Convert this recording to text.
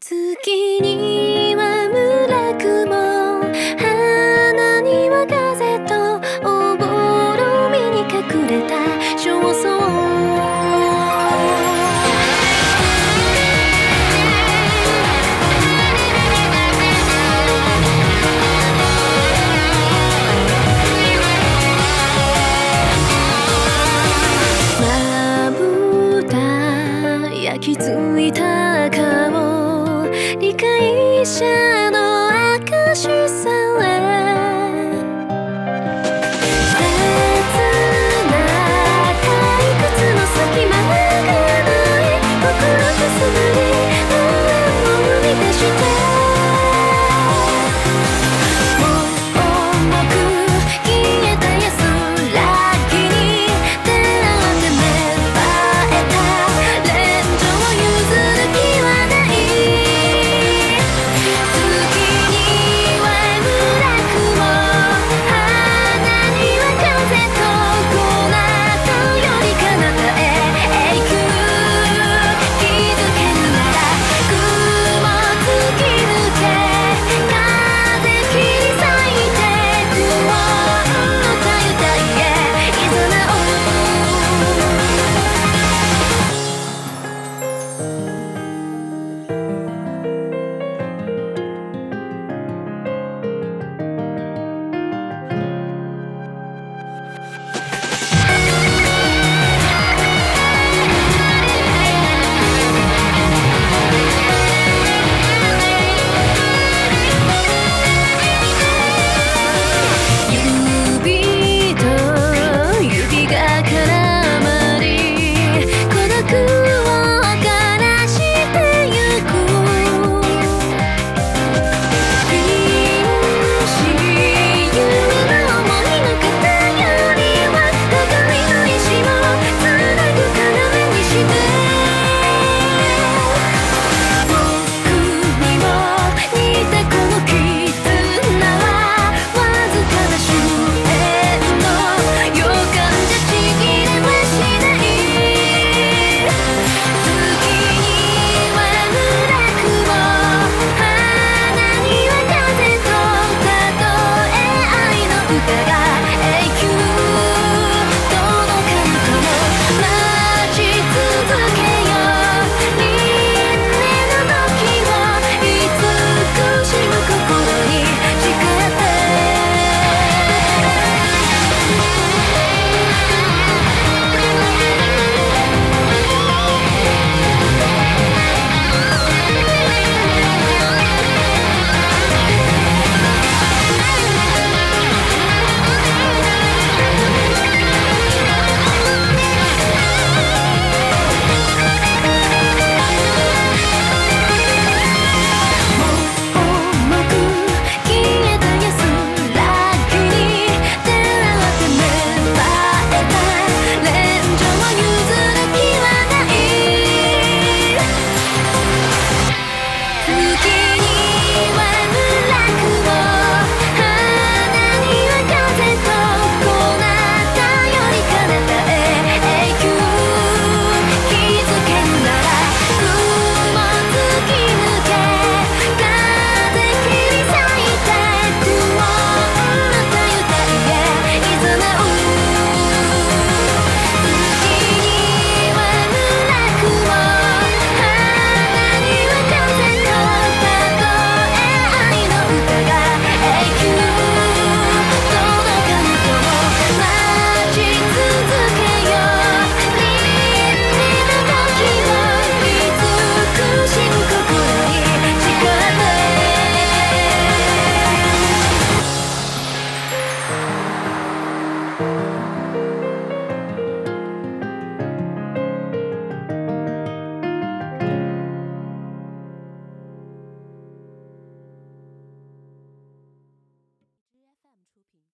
月に僕から